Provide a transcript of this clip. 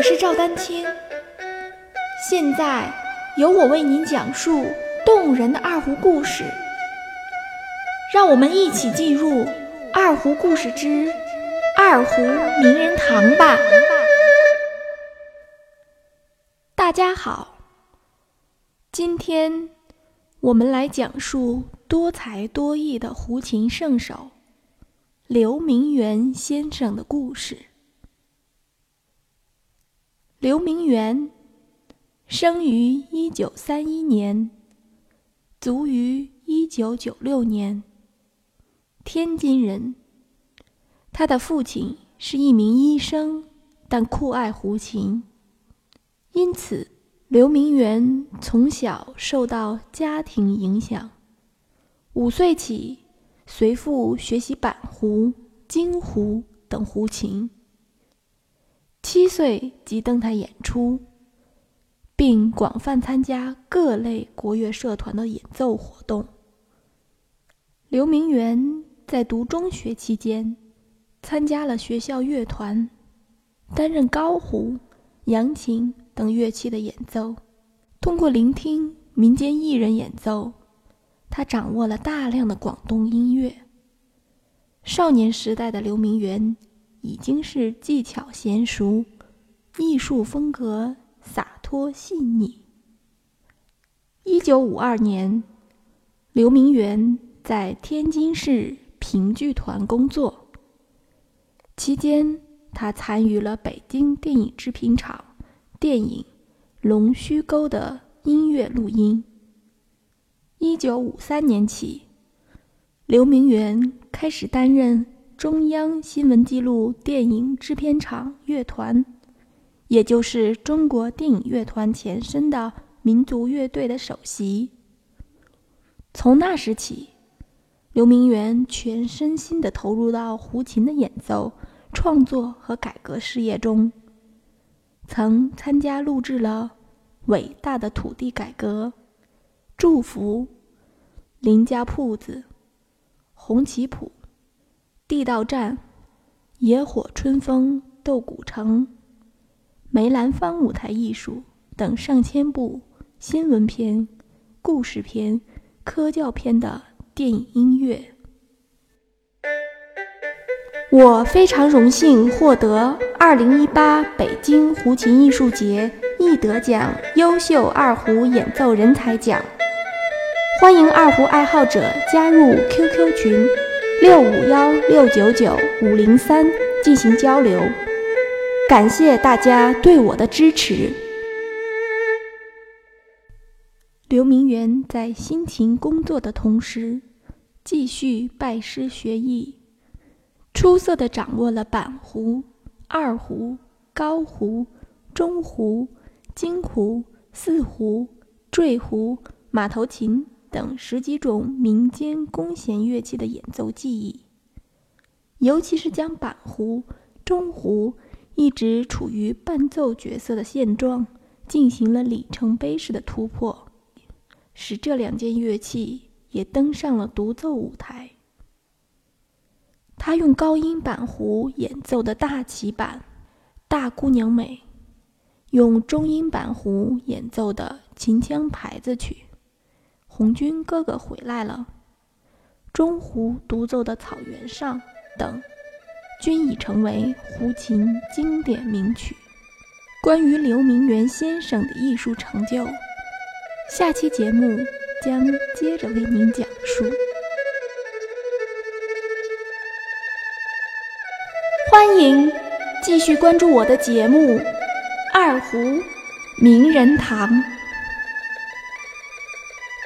我是赵丹青，现在由我为您讲述动人的二胡故事。让我们一起进入《二胡故事之二胡名人堂》吧。大家好，今天我们来讲述多才多艺的胡琴圣手刘明元先生的故事。刘明元生于一九三一年，卒于一九九六年，天津人。他的父亲是一名医生，但酷爱胡琴，因此刘明元从小受到家庭影响。五岁起，随父学习板胡、京胡等胡琴。七岁即登台演出，并广泛参加各类国乐社团的演奏活动。刘明元在读中学期间，参加了学校乐团，担任高胡、扬琴等乐器的演奏。通过聆听民间艺人演奏，他掌握了大量的广东音乐。少年时代的刘明元。已经是技巧娴熟，艺术风格洒脱细腻。一九五二年，刘明元在天津市评剧团工作，期间他参与了北京电影制片厂电影《龙须沟》的音乐录音。一九五三年起，刘明元开始担任。中央新闻纪录电影制片厂乐团，也就是中国电影乐团前身的民族乐队的首席。从那时起，刘明元全身心地投入到胡琴的演奏、创作和改革事业中，曾参加录制了《伟大的土地改革》《祝福》《林家铺子》《红旗谱》。地道战、野火春风、斗古城、梅兰芳舞台艺术等上千部新闻片、故事片、科教片的电影音乐。我非常荣幸获得二零一八北京胡琴艺术节易得奖优秀二胡演奏人才奖，欢迎二胡爱好者加入 QQ 群。六五幺六九九五零三进行交流，感谢大家对我的支持。刘明元在辛勤工作的同时，继续拜师学艺，出色的掌握了板胡、二胡、高胡、中胡、京胡、四胡、坠胡、马头琴。等十几种民间弓弦乐器的演奏技艺，尤其是将板胡、中胡一直处于伴奏角色的现状进行了里程碑式的突破，使这两件乐器也登上了独奏舞台。他用高音板胡演奏的大旗板《大姑娘美》，用中音板胡演奏的《秦腔牌子曲》。红军哥哥回来了，中胡独奏的《草原上》等，均已成为胡琴经典名曲。关于刘明元先生的艺术成就，下期节目将接着为您讲述。欢迎继续关注我的节目《二胡名人堂》。